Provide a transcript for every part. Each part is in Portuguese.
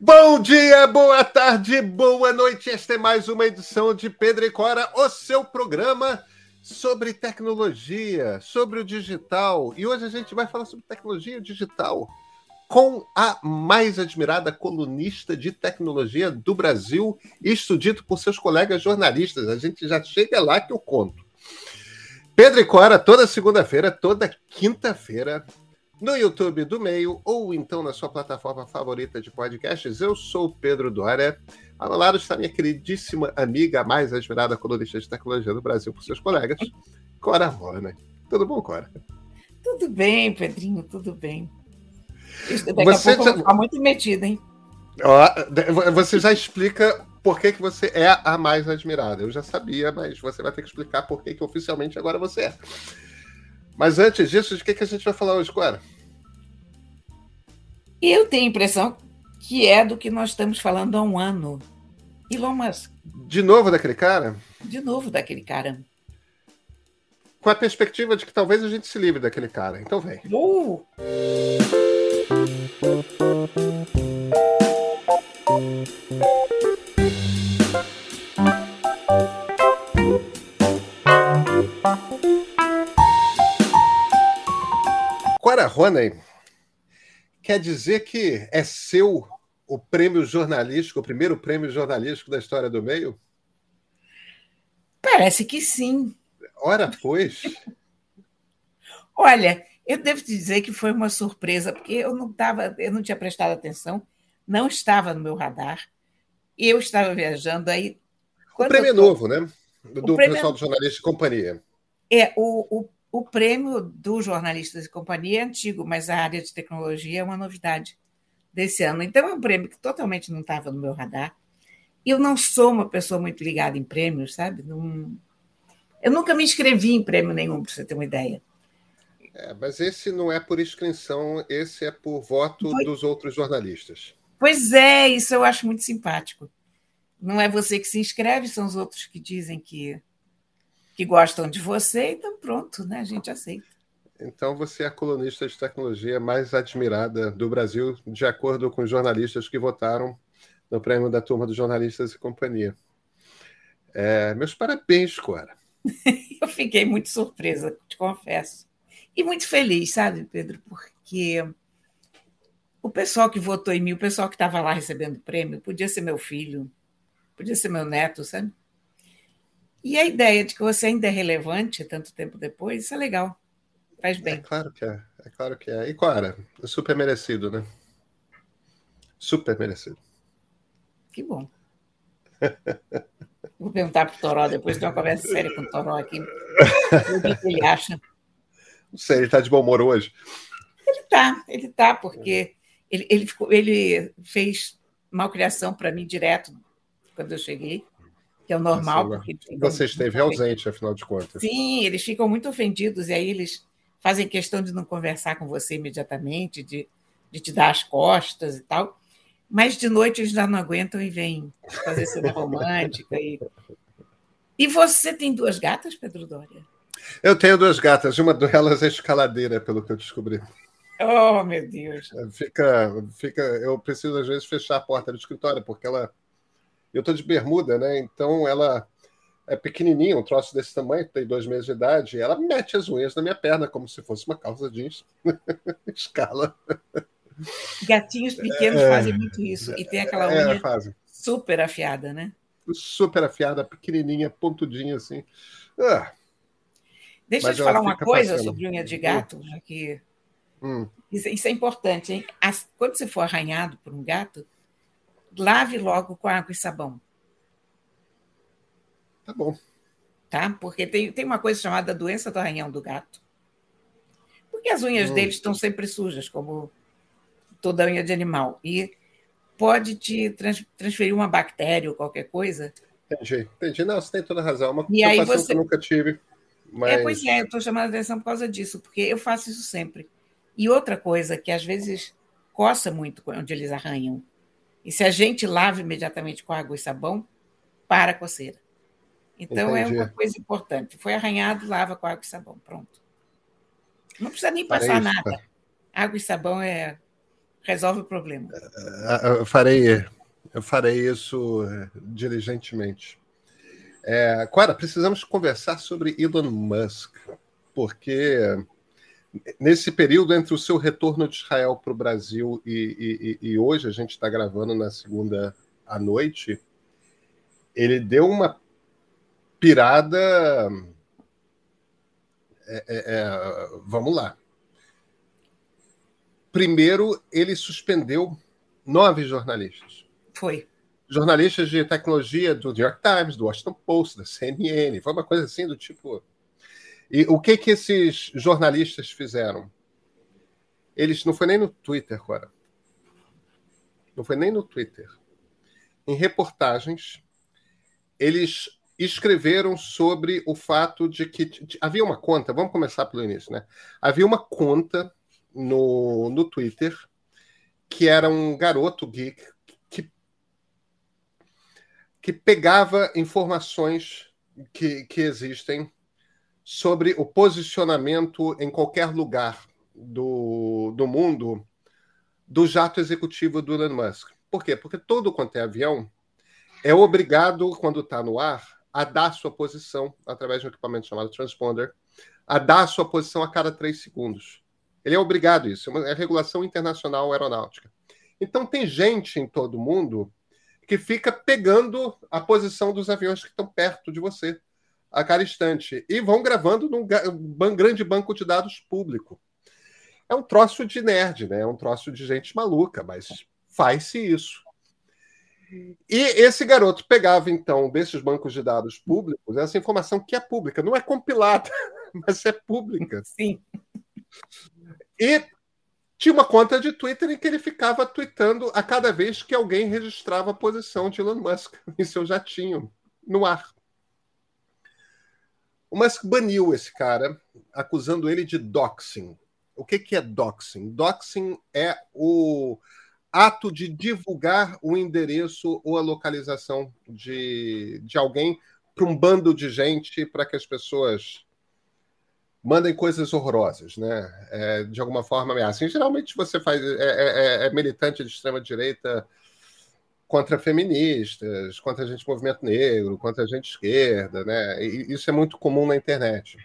Bom dia, boa tarde, boa noite. Esta é mais uma edição de Pedro e Cora, o seu programa sobre tecnologia, sobre o digital. E hoje a gente vai falar sobre tecnologia digital com a mais admirada colunista de tecnologia do Brasil, isto dito por seus colegas jornalistas. A gente já chega lá que eu conto. Pedro e Cora, toda segunda-feira, toda quinta-feira, no YouTube do Meio ou então na sua plataforma favorita de podcasts. Eu sou o Pedro Dória. Ao meu lado está minha queridíssima amiga, a mais admirada colunista de tecnologia do Brasil por seus colegas, Cora Rona. Tudo bom, Cora? Tudo bem, Pedrinho, tudo bem. Daqui você a pouco já... ficar muito metida, hein? Ó, você já explica por que, que você é a mais admirada. Eu já sabia, mas você vai ter que explicar por que, que oficialmente agora você é. Mas antes disso, de que, que a gente vai falar hoje, Clara? Eu tenho a impressão que é do que nós estamos falando há um ano. Elon Musk. De novo daquele cara? De novo daquele cara. Com a perspectiva de que talvez a gente se livre daquele cara. Então vem. Uh! Cora Roney quer dizer que é seu o prêmio jornalístico, o primeiro prêmio jornalístico da história do meio? Parece que sim. Ora, pois. Olha, eu devo te dizer que foi uma surpresa, porque eu não tava, eu não tinha prestado atenção, não estava no meu radar. Eu estava viajando aí. O prêmio é tô... novo, né? Do prêmio... pessoal do Jornalista de Companhia. É, o, o o prêmio do Jornalistas e Companhia é antigo, mas a área de tecnologia é uma novidade desse ano. Então, é um prêmio que totalmente não estava no meu radar. Eu não sou uma pessoa muito ligada em prêmios, sabe? Não... Eu nunca me inscrevi em prêmio nenhum, para você ter uma ideia. É, mas esse não é por inscrição, esse é por voto dos outros jornalistas. Pois é, isso eu acho muito simpático. Não é você que se inscreve, são os outros que dizem que que gostam de você, então pronto, né? A gente aceita. Então você é a colunista de tecnologia mais admirada do Brasil, de acordo com os jornalistas que votaram no prêmio da turma dos jornalistas e companhia. É, meus parabéns, Cora. Eu fiquei muito surpresa, te confesso. E muito feliz, sabe, Pedro? Porque o pessoal que votou em mim, o pessoal que estava lá recebendo o prêmio, podia ser meu filho, podia ser meu neto, sabe? E a ideia de que você ainda é relevante tanto tempo depois, isso é legal. Faz bem. É claro que é. É claro que é. E Clara, é super merecido, né? Super merecido. Que bom. Vou perguntar para o Toró depois, tem uma conversa séria com o Toró aqui. O que ele acha? Não sei, ele está de bom humor hoje. Ele está, ele está, porque ele, ele, ficou, ele fez malcriação para mim direto quando eu cheguei que é o normal. Porque Você esteve ausente, afinal de contas. Sim, eles ficam muito ofendidos, e aí eles fazem questão de não conversar com você imediatamente, de, de te dar as costas e tal. Mas de noite eles já não aguentam e vêm fazer cena romântica. E... e você tem duas gatas, Pedro Dória? Eu tenho duas gatas, uma delas é escaladeira, pelo que eu descobri. Oh, meu Deus. Fica, fica. Eu preciso, às vezes, fechar a porta do escritório, porque ela eu tô de bermuda, né? Então ela é pequenininha, um troço desse tamanho, tem dois meses de idade, e ela mete as unhas na minha perna como se fosse uma calça jeans. Escala. Gatinhos pequenos é, fazem muito isso. E tem aquela é, unha é, super afiada, né? Super afiada, pequenininha, pontudinha assim. Ah, Deixa eu te falar uma coisa passando. sobre unha de gato, já que hum. isso, é importante, hein? Quando você for arranhado por um gato, lave logo com água e sabão. Tá bom. Tá? Porque tem, tem uma coisa chamada doença do arranhão do gato. Porque as unhas hum. deles estão sempre sujas, como toda unha de animal. E pode te trans, transferir uma bactéria ou qualquer coisa. Entendi, entendi. Não, você tem toda a razão. Uma e aí você... que eu nunca tive. Mas... É, pois é, eu estou chamando a atenção por causa disso, porque eu faço isso sempre. E outra coisa que às vezes coça muito onde eles arranham. E se a gente lava imediatamente com água e sabão, para a coceira. Então Entendi. é uma coisa importante. Foi arranhado, lava com água e sabão. Pronto. Não precisa nem passar nada. Água e sabão é resolve o problema. Eu farei, eu farei isso diligentemente. É, Cora, precisamos conversar sobre Elon Musk, porque nesse período entre o seu retorno de Israel para o Brasil e, e, e, hoje, a gente está gravando na segunda à noite, ele deu uma pirada. É, é, é, vamos lá. Primeiro, ele suspendeu nove jornalistas. Foi. Jornalistas de tecnologia do New York Times, do Washington Post, da CNN. Foi uma coisa assim do tipo. E o que que esses jornalistas fizeram? Eles não foi nem no Twitter, agora. Não foi nem no Twitter. Em reportagens, eles escreveram sobre o fato de que havia uma conta, vamos começar pelo início, né? Havia uma conta no, no Twitter que era um garoto geek que, que pegava informações que, que existem sobre o posicionamento em qualquer lugar do, do mundo do jato executivo do Elon Musk. Por quê? Porque todo quanto é avião é obrigado, quando está no ar, a dar sua posição através de um equipamento chamado transponder, a dar sua posição a cada três segundos. Ele é obrigado a isso, é, é regulação internacional aeronáutica. Então tem gente em todo mundo que fica pegando a posição dos aviões que estão perto de você a cada instante e vão gravando num grande banco de dados público. É um troço de nerd, né? É um troço de gente maluca, mas faz-se isso. E esse garoto pegava, então, desses bancos de dados públicos, essa informação que é pública, não é compilada, mas é pública. Sim. E tinha uma conta de Twitter em que ele ficava tweetando a cada vez que alguém registrava a posição de Elon Musk em seu jatinho no ar. O Musk baniu esse cara, acusando ele de doxing. O que, que é doxing? Doxing é o ato de divulgar o endereço ou a localização de, de alguém para um bando de gente para que as pessoas mandem coisas horrorosas, né? É, de alguma forma ameaçam. Geralmente você faz é, é, é, é militante de extrema direita contra feministas, contra a gente movimento negro, contra a gente esquerda, né? E isso é muito comum na internet.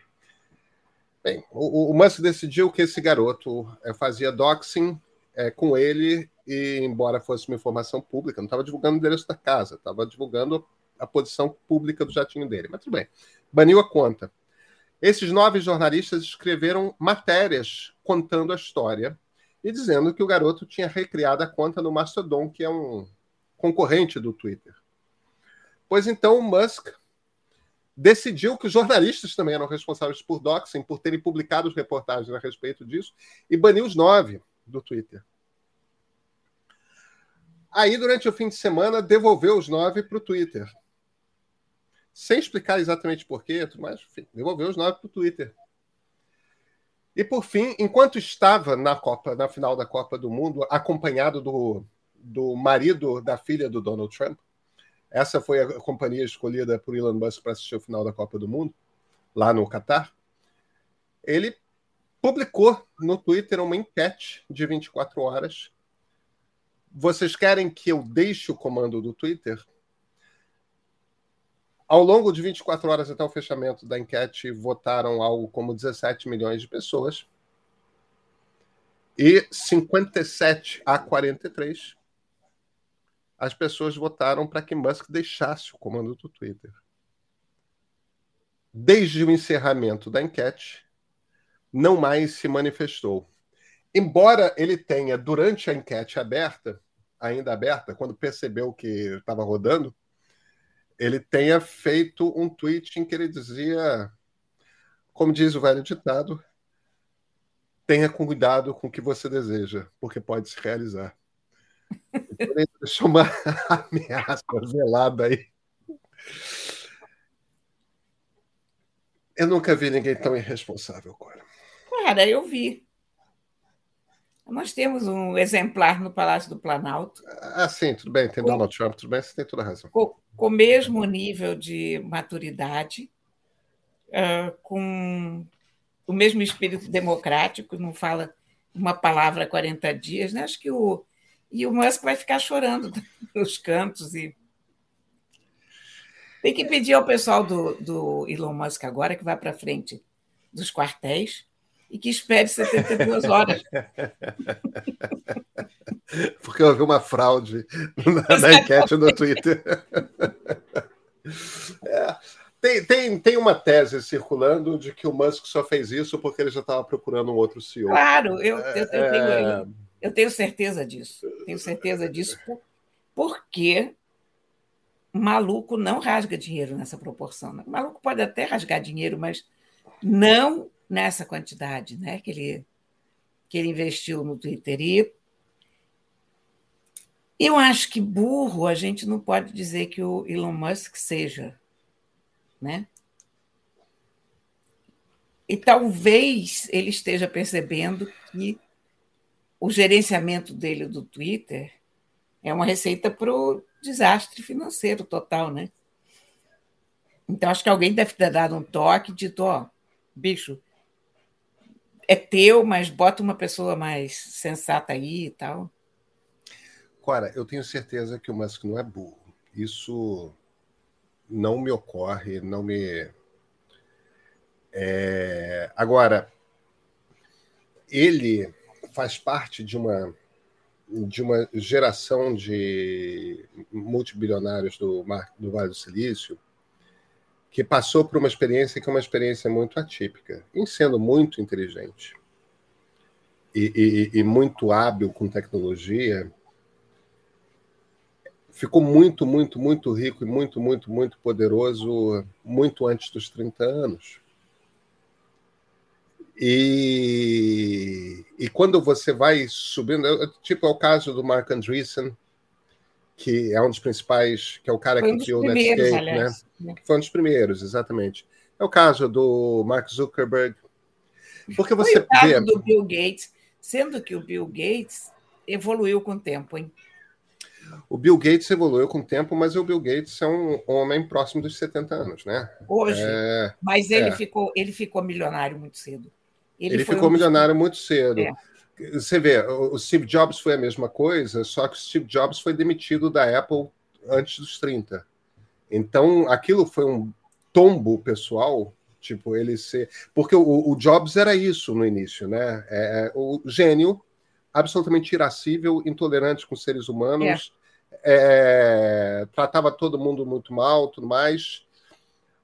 Bem, o, o Musk decidiu que esse garoto é, fazia doxing é, com ele e, embora fosse uma informação pública, não estava divulgando o endereço da casa, estava divulgando a posição pública do jatinho dele. Mas tudo bem, baniu a conta. Esses nove jornalistas escreveram matérias contando a história e dizendo que o garoto tinha recriado a conta no Mastodon, que é um concorrente do Twitter. Pois então o Musk decidiu que os jornalistas também eram responsáveis por doxing, por terem publicado reportagens a respeito disso, e baniu os nove do Twitter. Aí, durante o fim de semana, devolveu os nove para o Twitter sem explicar exatamente porquê, mas enfim, devolveu os nove para o Twitter. E por fim, enquanto estava na Copa, na final da Copa do Mundo, acompanhado do, do marido da filha do Donald Trump, essa foi a companhia escolhida por Elon Musk para assistir o final da Copa do Mundo, lá no Catar. Ele publicou no Twitter uma enquete de 24 horas. Vocês querem que eu deixe o comando do Twitter? Ao longo de 24 horas até o fechamento da enquete, votaram algo como 17 milhões de pessoas. E 57 a 43, as pessoas votaram para que Musk deixasse o comando do Twitter. Desde o encerramento da enquete, não mais se manifestou. Embora ele tenha, durante a enquete aberta, ainda aberta, quando percebeu que estava rodando, ele tenha feito um tweet em que ele dizia, como diz o velho ditado, tenha cuidado com o que você deseja, porque pode se realizar. Deixou uma ameaça velada aí. Eu nunca vi ninguém tão irresponsável, Cora. Cara, eu vi. Nós temos um exemplar no Palácio do Planalto. Ah, sim, tudo bem, tem com, Donald Trump, tudo bem, você tem toda a razão. Com, com o mesmo nível de maturidade, uh, com o mesmo espírito democrático, não fala uma palavra a 40 dias, né? Acho que o. E o Musk vai ficar chorando nos cantos e. Tem que pedir ao pessoal do, do Elon Musk agora que vá para frente dos quartéis e que espere 72 horas. Porque houve uma fraude na, na enquete no Twitter. É, tem, tem, tem uma tese circulando de que o Musk só fez isso porque ele já estava procurando um outro CEO. Claro, eu, eu, eu, é... eu tenho certeza disso. Tenho certeza disso porque maluco não rasga dinheiro nessa proporção. Né? Maluco pode até rasgar dinheiro, mas não nessa quantidade né, que, ele, que ele investiu no Twitter. E eu acho que burro a gente não pode dizer que o Elon Musk seja né? E talvez ele esteja percebendo que o gerenciamento dele do Twitter é uma receita para o desastre financeiro total, né? Então, acho que alguém deve ter dado um toque, dito, ó, bicho, é teu, mas bota uma pessoa mais sensata aí e tal. Cora, eu tenho certeza que o Musk não é burro. Isso não me ocorre, não me. É... Agora, ele faz parte de uma de uma geração de multibilionários do, do Vale do Silício que passou por uma experiência que é uma experiência muito atípica, em sendo muito inteligente e, e, e muito hábil com tecnologia, ficou muito, muito, muito rico e muito, muito, muito poderoso muito antes dos 30 anos. E, e quando você vai subindo, tipo é o caso do Mark Andreessen, que é um dos principais, que é o cara foi que criou o Netscape, né? Foi um dos primeiros, exatamente. É o caso do Mark Zuckerberg. Porque você foi o caso vê... do Bill Gates, sendo que o Bill Gates evoluiu com o tempo, hein? O Bill Gates evoluiu com o tempo, mas o Bill Gates é um homem próximo dos 70 anos, né? Hoje. É, mas ele, é. ficou, ele ficou milionário muito cedo. Ele, ele ficou um milionário muito cedo. É. Você vê, o Steve Jobs foi a mesma coisa, só que o Steve Jobs foi demitido da Apple antes dos 30. Então, aquilo foi um tombo pessoal, tipo, ele ser. Porque o, o Jobs era isso no início, né? É, é o gênio absolutamente irascível, intolerante com seres humanos, é, tratava todo mundo muito mal, tudo mais.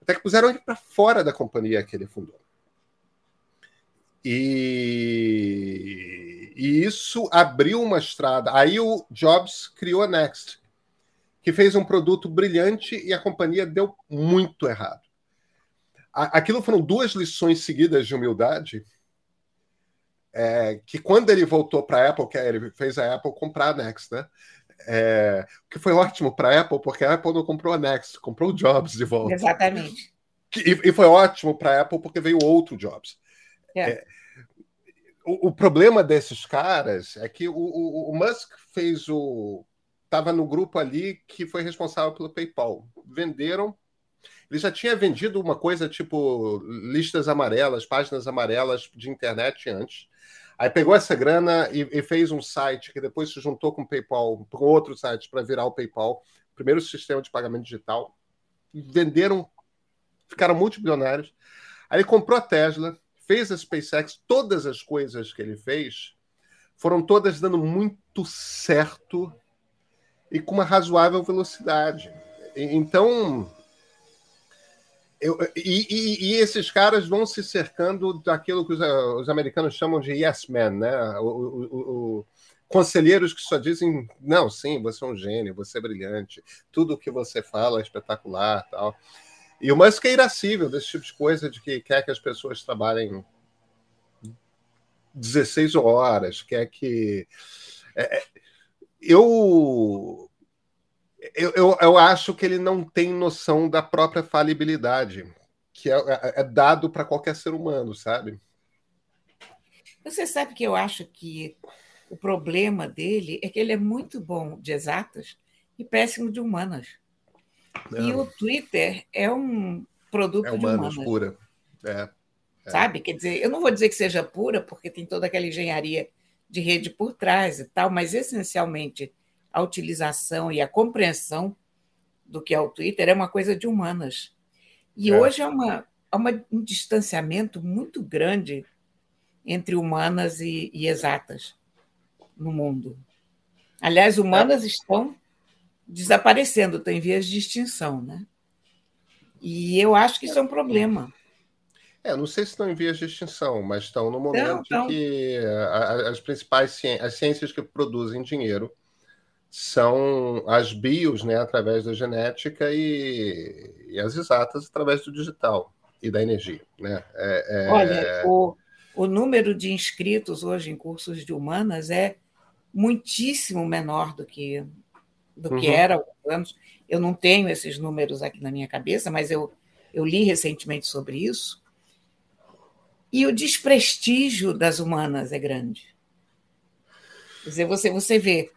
Até que puseram ele para fora da companhia que ele fundou. E, e, isso abriu uma estrada. Aí o Jobs criou a Next, que fez um produto brilhante e a companhia deu muito errado. Aquilo foram duas lições seguidas de humildade. É, que quando ele voltou para a Apple, que ele fez a Apple comprar a Next, né? É, que foi ótimo para a Apple, porque a Apple não comprou a Next, comprou o Jobs de volta. Exatamente. E, e foi ótimo para a Apple porque veio outro Jobs. É. O, problema desses caras é que o, o, o Musk fez o. Estava no grupo ali que foi responsável pelo PayPal. Venderam. Ele já tinha vendido uma coisa tipo listas amarelas, páginas amarelas de internet antes. Aí pegou essa grana e, e, fez um site que depois se juntou com o PayPal, com outro site para virar o PayPal, primeiro sistema de pagamento digital. Venderam, ficaram multibilionários. Aí comprou a Tesla, fez a SpaceX, todas as coisas que ele fez foram todas dando muito certo e com uma razoável velocidade. Então, eu, e, e, e, esses caras vão se cercando daquilo que os, os americanos chamam de yes men, né? O, o, o, conselheiros que só dizem não, sim, você é um gênio, você é brilhante, tudo o que você fala é espetacular, tal. E o Musk é irascível desse tipo de coisa, de que quer que as pessoas trabalhem 16 horas, quer que é, é eu eu, eu, acho que ele não tem noção da própria falibilidade, que é, é, é dado para qualquer ser humano, sabe? Você sabe que eu acho que o problema dele é que ele é muito bom de exatas e péssimo de humanas. Não. E o Twitter é um produto é humanas, de humanas. pura. É, é. Sabe? Quer dizer, eu não vou dizer que seja pura, porque tem toda aquela engenharia de rede por trás e tal, mas essencialmente a utilização e a compreensão do que é o Twitter é uma coisa de humanas. E é. hoje é uma, há uma, um distanciamento muito grande entre humanas e, e exatas no mundo. Aliás, humanas é. estão desaparecendo, estão em vias de extinção. Né? E eu acho que isso é um problema. É, não sei se estão em vias de extinção, mas estão no momento não, que as principais as ciências que produzem dinheiro são as bios, né, através da genética e, e as exatas através do digital e da energia, né? É, é... Olha, o, o número de inscritos hoje em cursos de humanas é muitíssimo menor do que do que uhum. era há anos. Eu não tenho esses números aqui na minha cabeça, mas eu, eu li recentemente sobre isso. E o desprestígio das humanas é grande. Quer dizer, você, você vê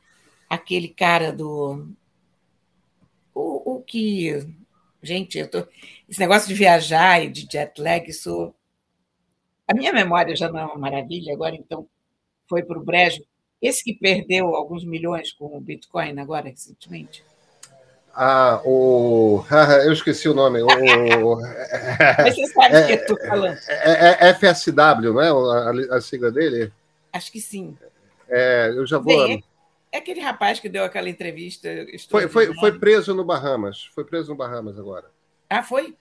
aquele cara do. O, o que. Gente, eu tô... esse negócio de viajar e de jet lag, isso. A minha memória já não é uma maravilha, agora então foi para o brejo. Esse que perdeu alguns milhões com o Bitcoin agora, recentemente. Ah, o. eu esqueci o nome. O... Você sabe o é, que eu estou falando. É, é, é FSW, não é a, a, sigla dele? Acho que sim. É, eu já vou. Bem, é aquele rapaz que deu aquela entrevista. Foi, foi, foi preso no Bahamas. Foi preso no Bahamas agora. Ah, foi?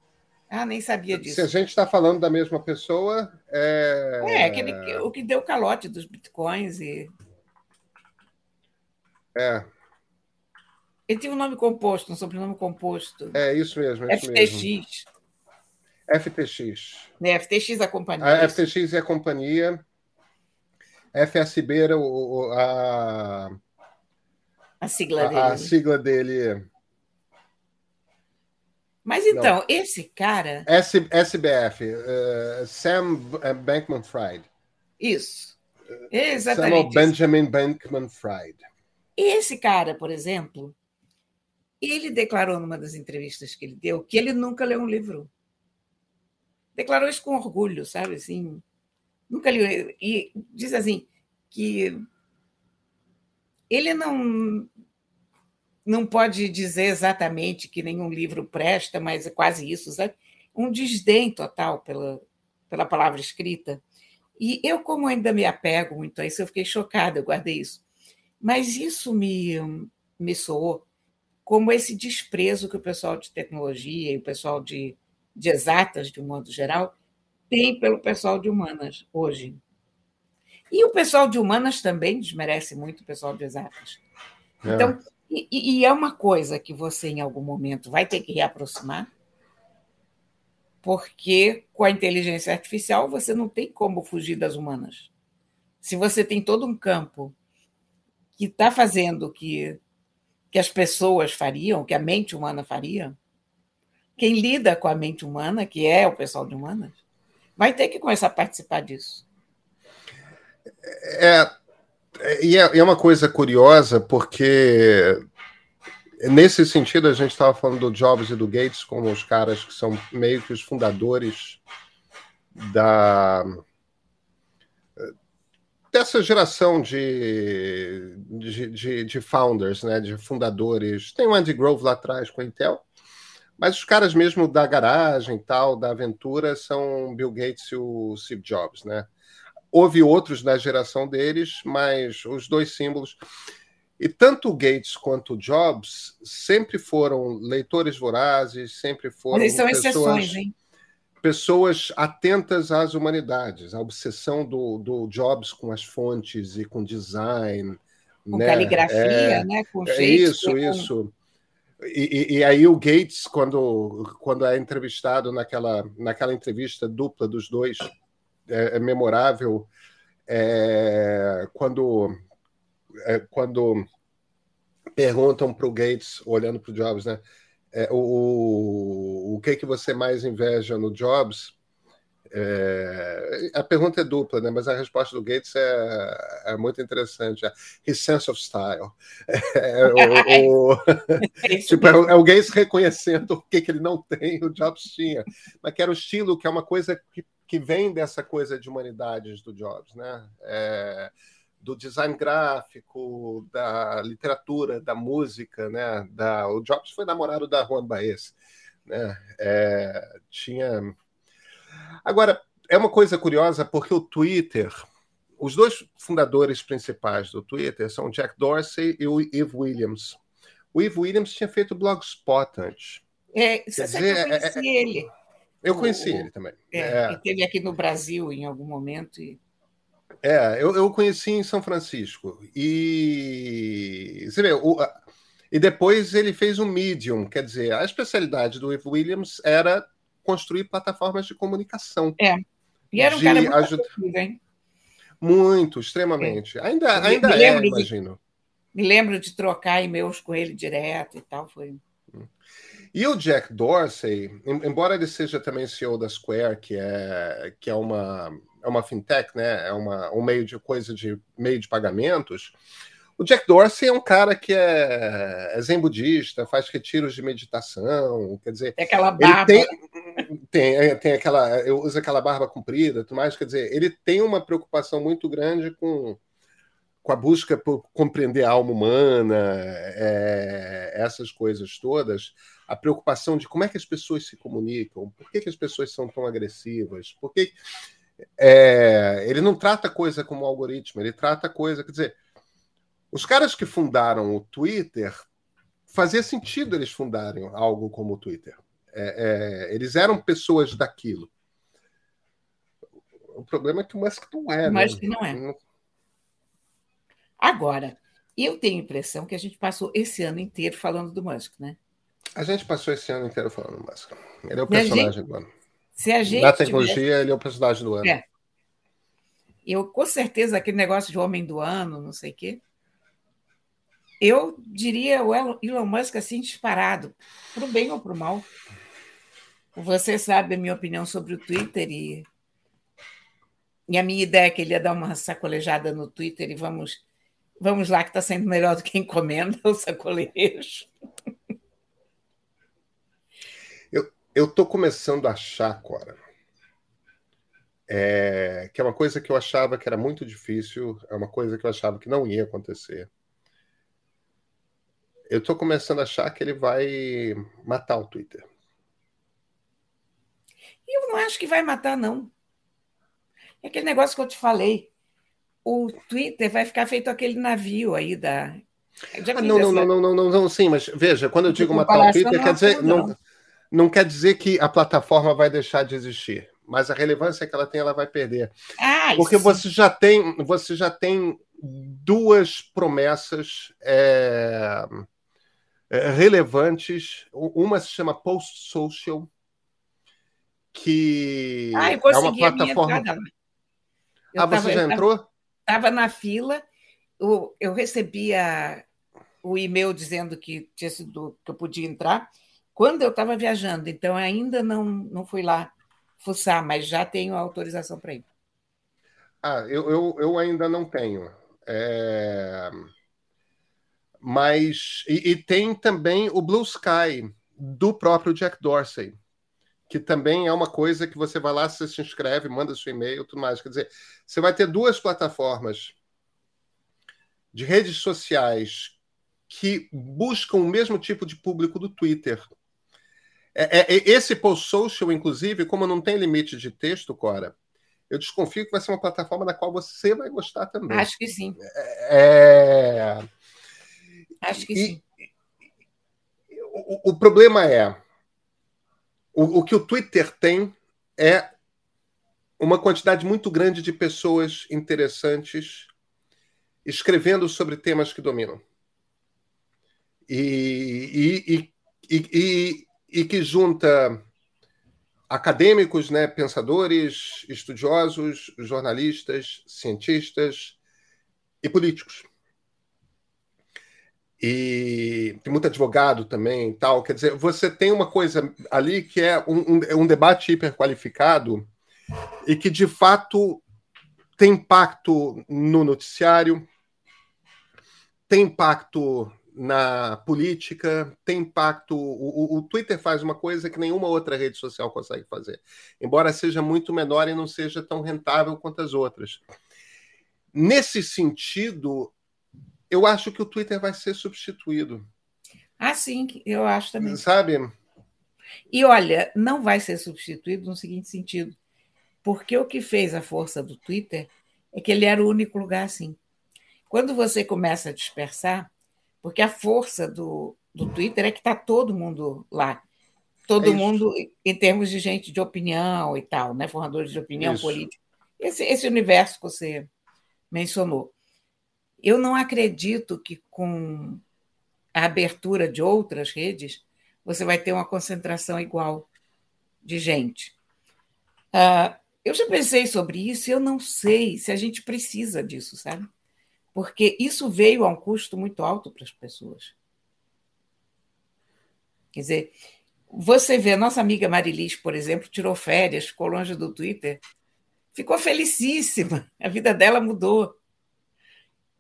Ah, nem sabia disso. Se a gente está falando da mesma pessoa. É, é aquele, o que deu calote dos bitcoins e. É. Ele tinha um nome composto, um sobrenome composto. É isso mesmo. Isso FTX. Mesmo. FTX. É, FTX a companhia. A FTX é a companhia. FSB era o, a, a sigla a, dele. A sigla dele. Mas então, Não. esse cara. S, SBF, uh, eh, Sam Bankman Fried. Isso. Exatamente. Sam Benjamin Bankman Fried. Esse cara, por exemplo, ele declarou numa das entrevistas que ele deu que ele nunca leu um livro. Declarou isso com orgulho, sabe? Assim, nunca leu. E diz assim que ele não não pode dizer exatamente que nenhum livro presta, mas é quase isso, sabe? Um desdém total pela, pela palavra escrita. E eu, como ainda me apego muito a isso, eu fiquei chocada, eu guardei isso. Mas isso me, me soou como esse desprezo que o pessoal de tecnologia e o pessoal de, de exatas, de um modo geral, tem pelo pessoal de humanas hoje. E o pessoal de humanas também desmerece muito o pessoal de exatas. É. Então, e, e, é uma coisa que você, em algum momento, vai ter que reaproximar, porque com a inteligência artificial você não tem como fugir das humanas. Se você tem todo um campo que está fazendo que, que as pessoas fariam, que a mente humana faria, quem lida com a mente humana, que é o pessoal de humanas, vai ter que começar a participar disso. É, e é, é uma coisa curiosa, porque nesse sentido a gente estava falando do Jobs e do Gates como os caras que são meio que os fundadores da dessa geração de, de, de, de, founders, né, de fundadores. Tem o Andy Grove lá atrás com a Intel, mas os caras mesmo da garagem tal, da aventura, são Bill Gates e o Steve Jobs, né? Houve outros na geração deles, mas os dois símbolos. E tanto o Gates quanto o Jobs sempre foram leitores vorazes, sempre foram mas são pessoas, exceções, hein? Pessoas atentas às humanidades, a obsessão do, do Jobs com as fontes e com design. Com né? caligrafia, é, né? Com é isso, com... isso. E, e, e, aí o Gates, quando, quando é entrevistado naquela, naquela entrevista dupla dos dois, é, é memorável é, quando, é, quando perguntam para o Gates, olhando para o Jobs, né? É, o, o que que você mais inveja no Jobs? É, a pergunta é dupla, né? mas a resposta do Gates é, é muito interessante. É his sense of style. É, o, o, tipo, é, o, é, o, Gates reconhecendo o que, que ele não tem, o Jobs tinha, mas que era o estilo, que é uma coisa que que vem dessa coisa de humanidades do Jobs, né? É, do design gráfico, da literatura, da música, né? Da, o Jobs foi namorado da Juan Baez, né? É, tinha. Agora é uma coisa curiosa porque o Twitter, os dois fundadores principais do Twitter são Jack Dorsey e o Eve Williams. O Eve Williams tinha feito Blogspot antes. É, você dizer, eu conheci é, é, ele. Eu conheci o, ele também. É, é. Ele esteve aqui no Brasil em algum momento. E... É, eu, eu conheci em São Francisco. E você vê, o, e depois ele fez um Medium, quer dizer, a especialidade do Eve Williams era construir plataformas de comunicação. É. E era um cara muito ajud... hein? Muito, extremamente. É. Ainda, ainda é, de, imagino. Me lembro de trocar e-mails com ele direto e tal, foi. E o Jack Dorsey, embora ele seja também CEO da Square, que é, que é uma, é uma fintech, né? É uma, um meio de coisa de meio de pagamentos. O Jack Dorsey é um cara que é, é zen budista, faz retiros de meditação, quer dizer. É aquela barba. Tem, tem, é, tem aquela. Usa aquela barba comprida, tudo mais. Quer dizer, ele tem uma preocupação muito grande com, com a busca por compreender a alma humana, é, essas coisas todas a preocupação de como é que as pessoas se comunicam, por que, que as pessoas são tão agressivas, por que é, ele não trata coisa como algoritmo, ele trata coisa, quer dizer, os caras que fundaram o Twitter fazia sentido eles fundarem algo como o Twitter. É, é, eles eram pessoas daquilo. O problema é que o Musk não é. Mas né? não é. Agora, eu tenho a impressão que a gente passou esse ano inteiro falando do Musk, né? A gente passou esse ano inteiro falando do Musk. Ele é o personagem gente, do ano. Se a gente Na tecnologia, tivesse... ele é o personagem do ano. É. Eu, com certeza, aquele negócio de homem do ano, não sei o quê. Eu diria o Elon Musk assim disparado, para o bem ou para o mal. Você sabe a minha opinião sobre o Twitter e, e a minha ideia é que ele ia dar uma sacolejada no Twitter e vamos, vamos lá que está sendo melhor do que encomenda o sacolejo. Eu estou começando a achar, Cora, é, que é uma coisa que eu achava que era muito difícil, é uma coisa que eu achava que não ia acontecer. Eu estou começando a achar que ele vai matar o Twitter. Eu não acho que vai matar, não. É aquele negócio que eu te falei. O Twitter vai ficar feito aquele navio aí da. Ah, não, não, não, não, não, não, não, sim, mas veja, quando eu digo matar o Twitter, quer dizer. Não, não quer dizer que a plataforma vai deixar de existir, mas a relevância que ela tem, ela vai perder. Ah, Porque você já tem, você já tem duas promessas é, é, relevantes. Uma se chama Post Social, que ah, é uma plataforma. ah, tava, você já entrou? Estava na fila, eu, eu recebia o e-mail dizendo que tinha sido que eu podia entrar quando eu estava viajando, então ainda não, não fui lá fuçar, mas já tenho autorização para ir. Ah, eu, eu, eu, ainda não tenho. É... Mas. E, e, tem também o Blue Sky, do próprio Jack Dorsey, que também é uma coisa que você vai lá, você se inscreve, manda seu e-mail tudo mais. Quer dizer, você vai ter duas plataformas de redes sociais que buscam o mesmo tipo de público do Twitter. É, é, é, esse post social, inclusive, como não tem limite de texto, Cora, eu desconfio que vai ser uma plataforma da qual você vai gostar também. Acho que sim. É... Acho que e, sim. O, o, problema é o, o que o Twitter tem é uma quantidade muito grande de pessoas interessantes escrevendo sobre temas que dominam. E, e, e, e, e que junta acadêmicos, né, pensadores, estudiosos, jornalistas, cientistas e políticos. E tem muito advogado também, tal. Quer dizer, você tem uma coisa ali que é um, um, é um debate hiperqualificado e que, de fato, tem impacto no noticiário, tem impacto na política, tem impacto. O, o, Twitter faz uma coisa que nenhuma outra rede social consegue fazer, embora seja muito menor e não seja tão rentável quanto as outras. nesse sentido, eu acho que o Twitter vai ser substituído. Ah, sim, eu acho também. Sabe? E olha, não vai ser substituído no seguinte sentido, porque o que fez a força do Twitter é que ele era o único lugar assim. Quando você começa a dispersar, porque a força do, do Twitter é que está todo mundo lá. Todo é mundo, em termos de gente de opinião e tal, né? formadores de opinião isso. política. Esse, esse universo que você mencionou. Eu não acredito que com a abertura de outras redes você vai ter uma concentração igual de gente. Uh, eu já pensei sobre isso e eu não sei se a gente precisa disso, sabe? Porque isso veio a um custo muito alto para as pessoas. Quer dizer, você vê, nossa amiga Marilis, por exemplo, tirou férias, ficou longe do Twitter, ficou felicíssima, a vida dela mudou.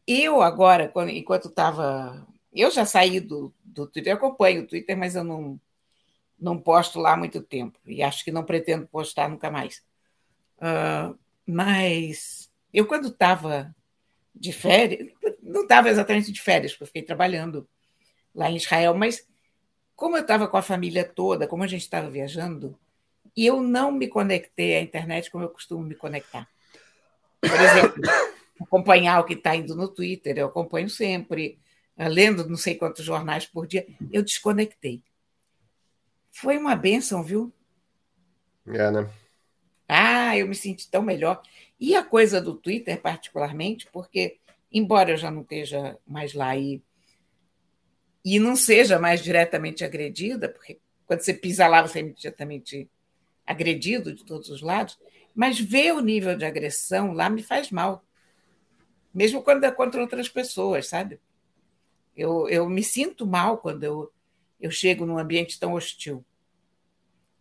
Eu agora, enquanto estava. Eu já saí do, do Twitter, eu acompanho o Twitter, mas eu não, não posto lá há muito tempo. E acho que não pretendo postar nunca mais. Uh, mas eu, quando estava de férias, não estava exatamente de férias, porque eu fiquei trabalhando lá em Israel, mas como eu estava com a família toda, como a gente estava viajando, eu não me conectei à internet como eu costumo me conectar. Por exemplo, acompanhar o que está indo no Twitter, eu acompanho sempre, eh, lendo não sei quantos jornais por dia, eu desconectei. Foi uma benção, viu? É, né? Ah, eu me senti tão melhor. E a coisa do Twitter, particularmente, porque, embora eu já não esteja mais lá e, e não seja mais diretamente agredida, porque quando você pisa lá, você é imediatamente agredido de todos os lados, mas ver o nível de agressão lá me faz mal mesmo quando é contra outras pessoas, sabe? Eu, eu me sinto mal quando eu, eu chego num ambiente tão hostil.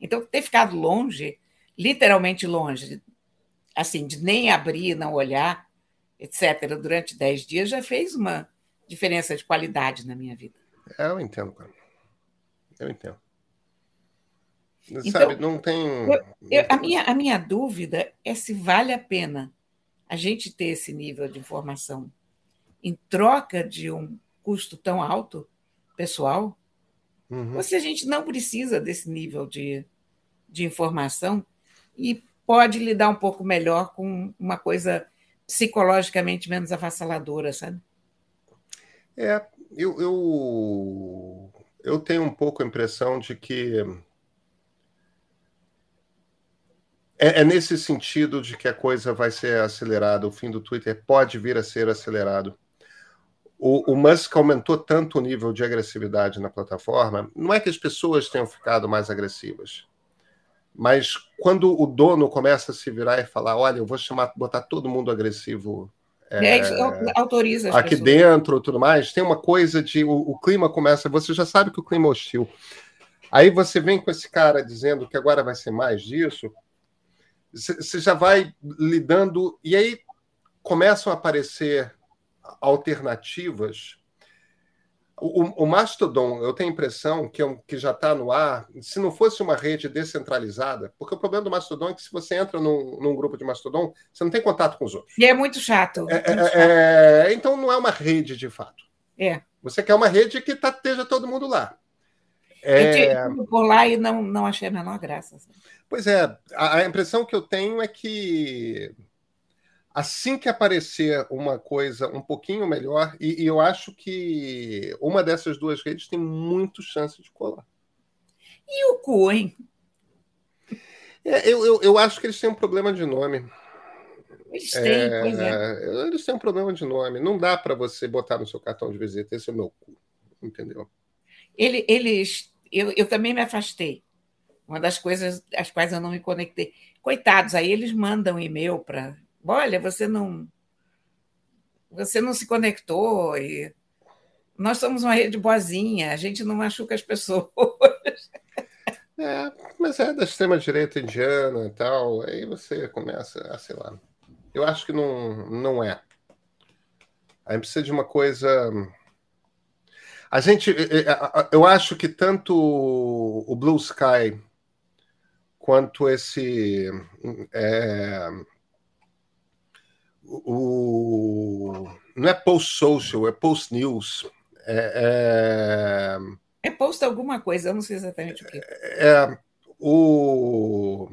Então, ter ficado longe, literalmente longe, assim, de nem abrir, não olhar, etc., durante dez dias, já fez uma diferença de qualidade na minha vida. É, eu entendo, cara. Eu entendo. Então, Sabe, não tem. Eu, eu, a, minha, a minha dúvida é se vale a pena a gente ter esse nível de informação em troca de um custo tão alto, pessoal, uhum. ou se a gente não precisa desse nível de, de informação e pode lidar um pouco melhor com uma coisa psicologicamente menos avassaladora, sabe? É, eu, eu, eu tenho um pouco a impressão de que É, é, nesse sentido de que a coisa vai ser acelerada, o fim do Twitter pode vir a ser acelerado. O, o, Musk aumentou tanto o nível de agressividade na plataforma, não é que as pessoas tenham ficado mais agressivas, mas quando o dono começa a se virar e falar: olha, eu vou chamar, botar todo mundo agressivo. É, autoriza aqui pessoas. dentro tudo mais, tem uma coisa de o, o clima começa, você já sabe que o clima é hostil. Aí você vem com esse cara dizendo que agora vai ser mais disso, você já vai lidando, e aí começam a aparecer alternativas. O, o Mastodon, eu tenho a impressão que, é um, que já está no ar, se não fosse uma rede descentralizada, porque o problema do Mastodon é que se você entra num, num grupo de Mastodon, você não tem contato com os outros. E é muito chato. É, muito é, chato. É, então não é uma rede de fato. É. Você quer uma rede que tá, esteja todo mundo lá. É... Eu por lá e não, não achei a menor graça. Pois é, a, a impressão que eu tenho é que assim que aparecer uma coisa um pouquinho melhor, e, e, eu acho que uma dessas duas redes tem muito chance de colar. E o cu, hein? É, eu, eu, eu, acho que eles têm um problema de nome. Eles têm, é, pois é. Eles têm um problema de nome. Não dá para você botar no seu cartão de visita, esse é o meu cu. Entendeu? Ele, eles. Eu, eu também me afastei uma das coisas às quais eu não me conectei. Coitados, aí eles mandam e-mail para. Olha, você não. Você não se conectou e nós somos uma rede boazinha, a gente não machuca as pessoas. É, mas é da extrema-direita indiana e tal, aí você começa a, sei lá. Eu acho que não, não é. A gente precisa de uma coisa. A gente. Eu acho que tanto o Blue Sky quanto esse é, o, não é post-social, é post-news. É, é... é post alguma coisa, eu não sei exatamente o que. É, o...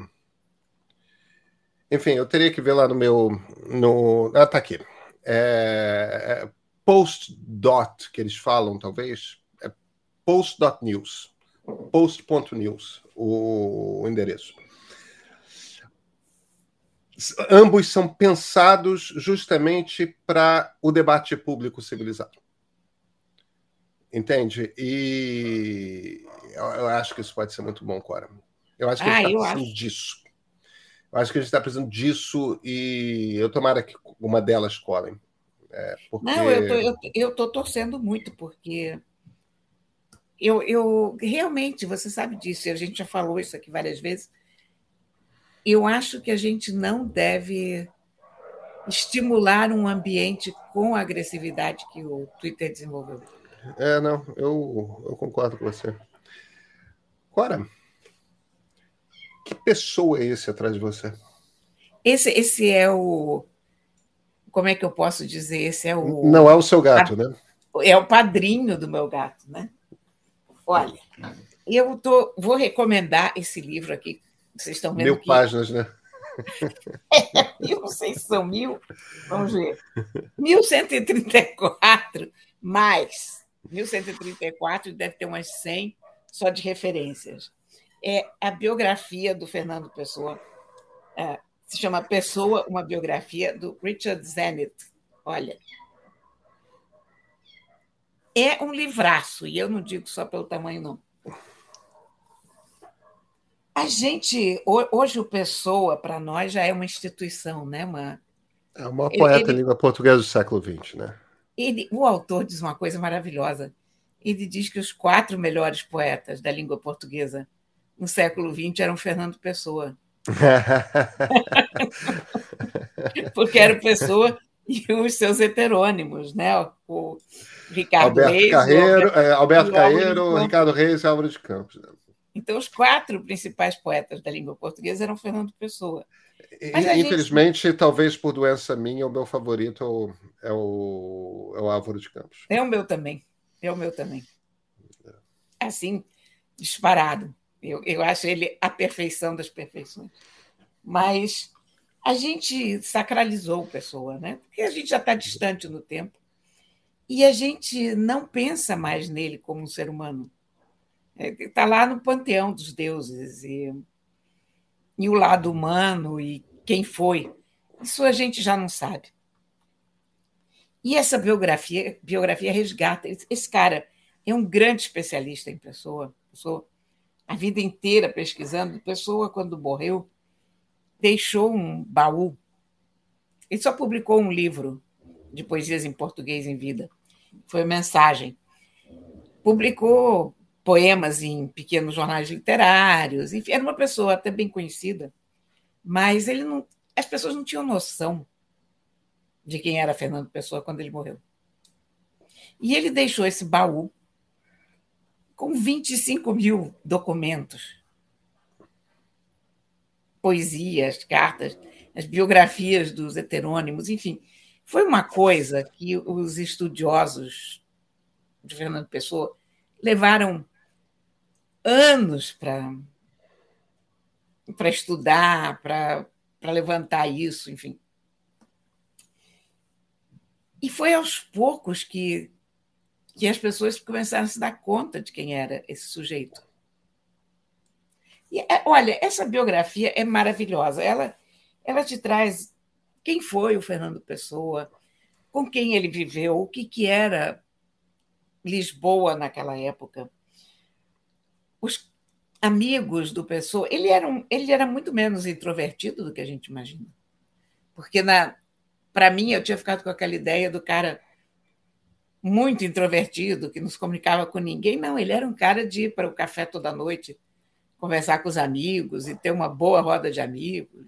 Enfim, eu teria que ver lá no meu. No... Ah, tá aqui. É, é post-dot, que eles falam, talvez. É post.news. Post.news, o endereço ambos são pensados justamente para o debate público civilizado. Entende? E eu acho que isso pode ser muito bom, Cora. Eu acho que ah, a gente está precisando acho. disso. Eu acho que a gente está precisando disso e eu tomara que uma delas colhem. É, porque... Não, eu tô, eu, eu tô torcendo muito, porque eu, eu realmente, você sabe disso, a gente já falou isso aqui várias vezes, eu acho que a gente não deve estimular um ambiente com a agressividade que o Twitter desenvolveu. É, não, eu, eu concordo com você. Cora, que pessoa é esse atrás de você? Esse, esse é o. Como é que eu posso dizer? Esse é o. Não é o seu gato, né? É o padrinho do meu gato, né? Olha, eu tô, vou recomendar esse livro aqui vocês estão vendo Mil que... páginas, né? É, eu não sei se são mil. Vamos ver. 1134 mais 1134 deve ter umas 100 só de referências. É a biografia do Fernando Pessoa. É, se chama Pessoa, uma biografia do Richard Zenit. Olha. É um livraço, e eu não digo só pelo tamanho, não. A gente, hoje o Pessoa, para nós, já é uma instituição, né? Uma, é uma poeta ele, língua portuguesa do século XX, né? Ele, o autor diz uma coisa maravilhosa. Ele diz que os quatro melhores poetas da língua portuguesa no século XX eram Fernando Pessoa. Porque era Pessoa e os seus heterônimos, né? O Ricardo Alberto Reis. Carreiro, é, Alberto Carreiro, Ricardo Reis e Álvaro de Campos. Né? Então, os quatro principais poetas da língua portuguesa eram Fernando Pessoa. Infelizmente, gente... talvez por doença minha, o meu favorito é o, é o Álvaro de Campos. É o meu também. É o meu também. Assim, disparado. Eu, eu acho ele a perfeição das perfeições. Mas a gente sacralizou Pessoa, né? Porque a gente já está distante no tempo. E a gente não pensa mais nele como um ser humano. Está é, lá no panteão dos deuses. E, e o lado humano e quem foi, isso a gente já não sabe. E essa biografia, biografia resgata. Esse cara é um grande especialista em pessoa. Pessoa a vida inteira pesquisando. Pessoa, quando morreu, deixou um baú. Ele só publicou um livro de poesias em português em vida. Foi mensagem. Publicou poemas em pequenos jornais literários, enfim, era uma pessoa até bem conhecida, mas ele não, as pessoas não tinham noção de quem era Fernando Pessoa quando ele morreu. E ele deixou esse baú com 25 mil documentos, poesias, cartas, as biografias dos heterônimos, enfim. Foi uma coisa que os estudiosos de Fernando Pessoa levaram anos para para estudar, para levantar isso, enfim. E foi aos poucos que, que as pessoas começaram a se dar conta de quem era esse sujeito. E, é, olha, essa biografia é maravilhosa. Ela, ela te traz quem foi o Fernando Pessoa, com quem ele viveu, o que, que era Lisboa naquela época os amigos do Pessoa, ele era, um, ele era muito menos introvertido do que a gente imagina. Porque, para mim, eu tinha ficado com aquela ideia do cara muito introvertido, que não se comunicava com ninguém. Não, ele era um cara de ir para o café toda noite, conversar com os amigos e ter uma boa roda de amigos.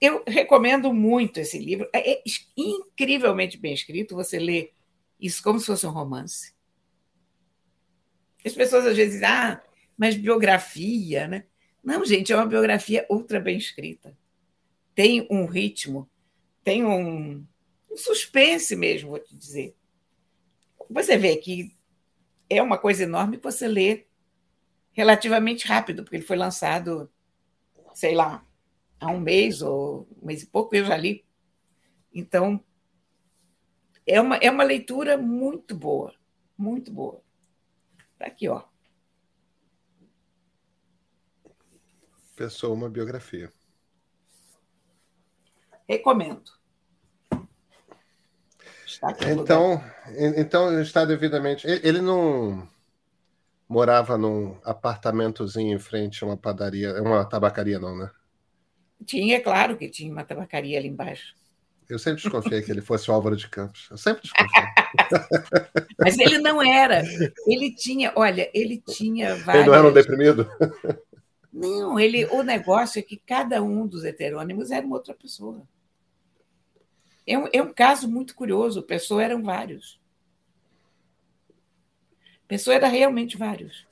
Eu recomendo muito esse livro. É, é incrivelmente bem escrito. Você lê isso como se fosse um romance. As pessoas às vezes dizem, ah, mas biografia, né? Não, gente, é uma biografia ultra bem escrita. Tem um ritmo, tem um, um suspense mesmo, vou te dizer. Você vê que é uma coisa enorme que você lê relativamente rápido, porque ele foi lançado, sei lá, há um mês ou um mês e pouco, eu já li. Então, é uma, é uma leitura muito boa, muito boa. Está aqui, ó. Pessoa, uma biografia. Recomendo. então, então está devidamente. Ele não morava num apartamentozinho em frente a uma padaria, uma tabacaria, não, né? Tinha, claro que tinha uma tabacaria ali embaixo. Eu sempre desconfiei que ele fosse o Álvaro de Campos. Eu sempre desconfiei. Mas ele não era. Ele tinha, olha, ele tinha vários. Ele não era um deprimido? Não, ele, o negócio é que cada um dos heterônimos era uma outra pessoa. É um, é um caso muito curioso. Pessoa eram vários. Pessoa era realmente vários.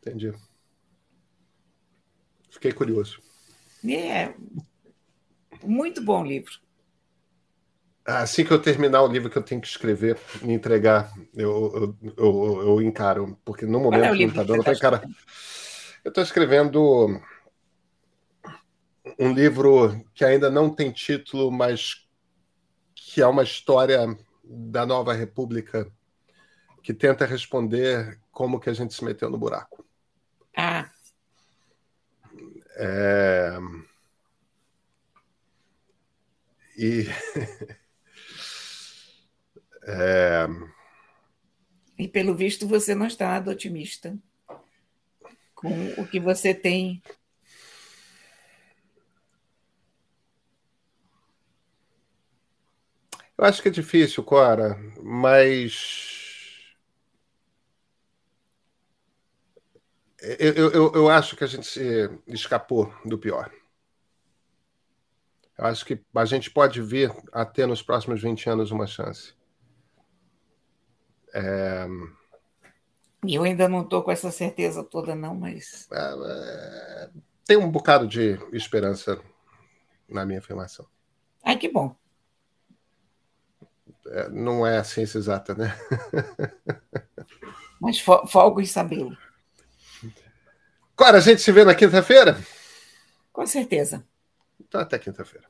Entendi. Fiquei curioso. É. Muito bom livro. Assim que eu terminar o livro que eu tenho que escrever e entregar, eu, eu, eu, eu encaro. Porque no momento é que não eu encarar. Eu estou escrevendo um livro que ainda não tem título, mas que é uma história da nova república que tenta responder como que a gente se meteu no buraco. Ah. É... E... é... E pelo visto você não está nada otimista com o que você tem Eu acho que é difícil, Cora, mas. Eu, eu, eu acho que a gente se escapou do pior. Eu acho que a gente pode vir a ter nos próximos 20 anos uma chance. É... Eu ainda não estou com essa certeza toda, não, mas. É, é... Tem um bocado de esperança na minha afirmação. Ai, que bom. É, não é a ciência exata, né? Mas folgo em sabê-lo. Cora, a gente se vê na quinta-feira? Com certeza. Então, até quinta-feira.